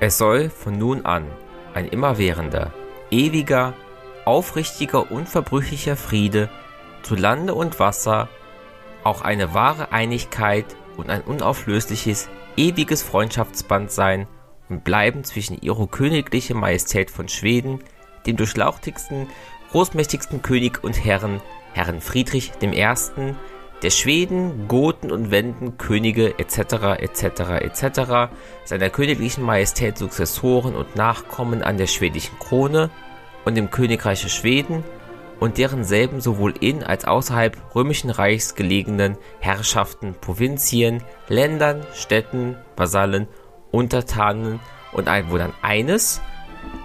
Es soll von nun an ein immerwährender, ewiger, aufrichtiger, unverbrüchlicher Friede zu Lande und Wasser, auch eine wahre Einigkeit und ein unauflösliches, ewiges Freundschaftsband sein und bleiben zwischen ihrer königlichen Majestät von Schweden, dem durchlauchtigsten, großmächtigsten König und Herren, Herrn Friedrich I., der Schweden, Goten und Wenden, Könige etc. etc. etc. seiner königlichen Majestät Successoren und Nachkommen an der schwedischen Krone und dem Königreiche Schweden und deren selben sowohl in als außerhalb römischen Reichs gelegenen Herrschaften, Provinzien, Ländern, Städten, Vasallen, Untertanen und Einwohnern eines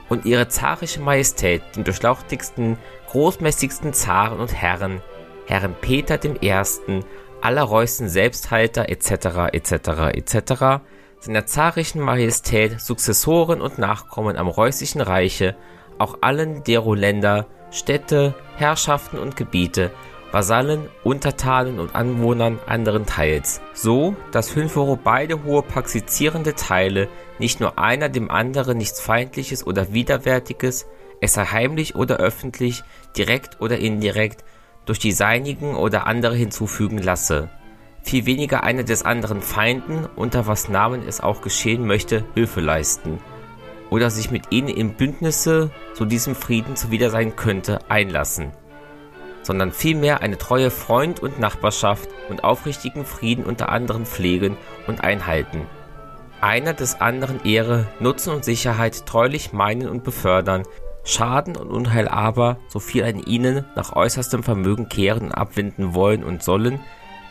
und ihre zarische Majestät, den durchlauchtigsten, großmäßigsten Zaren und Herren, Herren Peter I., aller Reußen Selbsthalter etc. etc. etc., seiner zarischen Majestät, Successoren und Nachkommen am Reußischen Reiche, auch allen dero Länder, Städte, Herrschaften und Gebiete, Vasallen, Untertanen und Anwohnern anderen Teils, so dass fünfero beide hohe praxizierende Teile, nicht nur einer dem anderen nichts Feindliches oder Widerwärtiges, es sei heimlich oder öffentlich, direkt oder indirekt, durch die seinigen oder andere hinzufügen lasse. Viel weniger einer des anderen Feinden, unter was Namen es auch geschehen möchte, Hilfe leisten. Oder sich mit ihnen in Bündnisse, so diesem Frieden zuwider sein könnte, einlassen. Sondern vielmehr eine treue Freund und Nachbarschaft und aufrichtigen Frieden unter anderen pflegen und einhalten. Einer des anderen Ehre, Nutzen und Sicherheit treulich meinen und befördern, Schaden und Unheil aber, so viel an ihnen, nach äußerstem Vermögen kehren und abwenden wollen und sollen,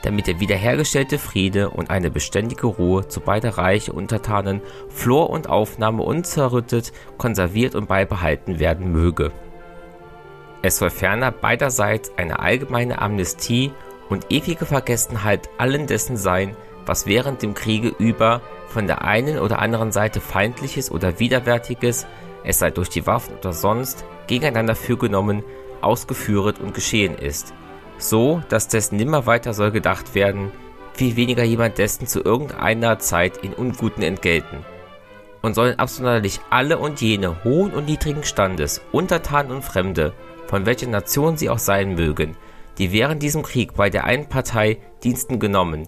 damit der wiederhergestellte Friede und eine beständige Ruhe zu beider Reiche Untertanen, Flor und Aufnahme unzerrüttet, konserviert und beibehalten werden möge. Es soll ferner beiderseits eine allgemeine Amnestie und ewige Vergessenheit allen dessen sein, was während dem Kriege über von der einen oder anderen Seite feindliches oder widerwärtiges, es sei durch die Waffen oder sonst gegeneinander fürgenommen, ausgeführet und geschehen ist, so dass dessen nimmer weiter soll gedacht werden, viel weniger jemand dessen zu irgendeiner Zeit in Unguten entgelten. Und sollen absonderlich alle und jene hohen und niedrigen Standes, Untertanen und Fremde, von welcher Nation sie auch sein mögen, die während diesem Krieg bei der einen Partei Diensten genommen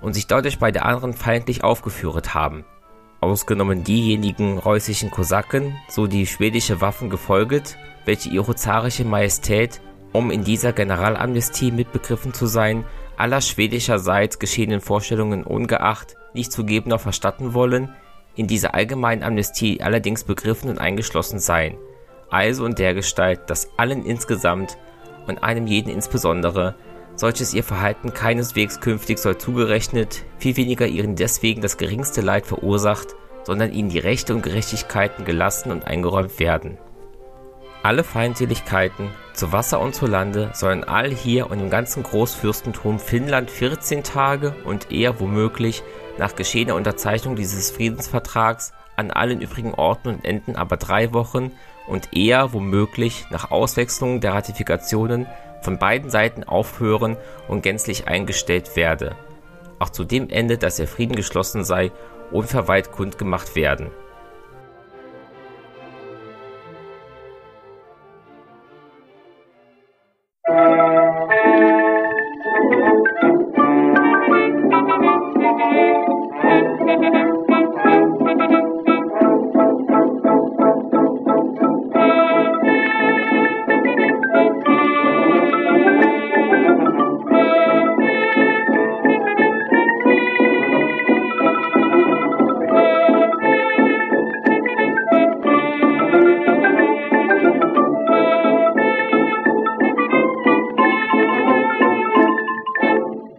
und sich dadurch bei der anderen feindlich aufgeführet haben, ausgenommen diejenigen reußischen Kosaken, so die schwedische Waffen gefolget, welche ihre zarische Majestät, um in dieser Generalamnestie mitbegriffen zu sein, aller schwedischerseits geschehenen Vorstellungen ungeacht nicht zu geben noch verstatten wollen, in dieser allgemeinen Amnestie allerdings begriffen und eingeschlossen seien, also in der Gestalt, dass allen insgesamt und einem jeden insbesondere solches ihr Verhalten keineswegs künftig soll zugerechnet, viel weniger ihnen deswegen das geringste Leid verursacht, sondern ihnen die Rechte und Gerechtigkeiten gelassen und eingeräumt werden. Alle Feindseligkeiten, zu Wasser und zu Lande, sollen all hier und im ganzen Großfürstentum Finnland 14 Tage und eher womöglich nach geschehener Unterzeichnung dieses Friedensvertrags an allen übrigen Orten und Enden aber drei Wochen und eher womöglich nach Auswechslung der Ratifikationen von beiden Seiten aufhören und gänzlich eingestellt werde. Auch zu dem Ende, dass der Frieden geschlossen sei, unverweilt kundgemacht werden.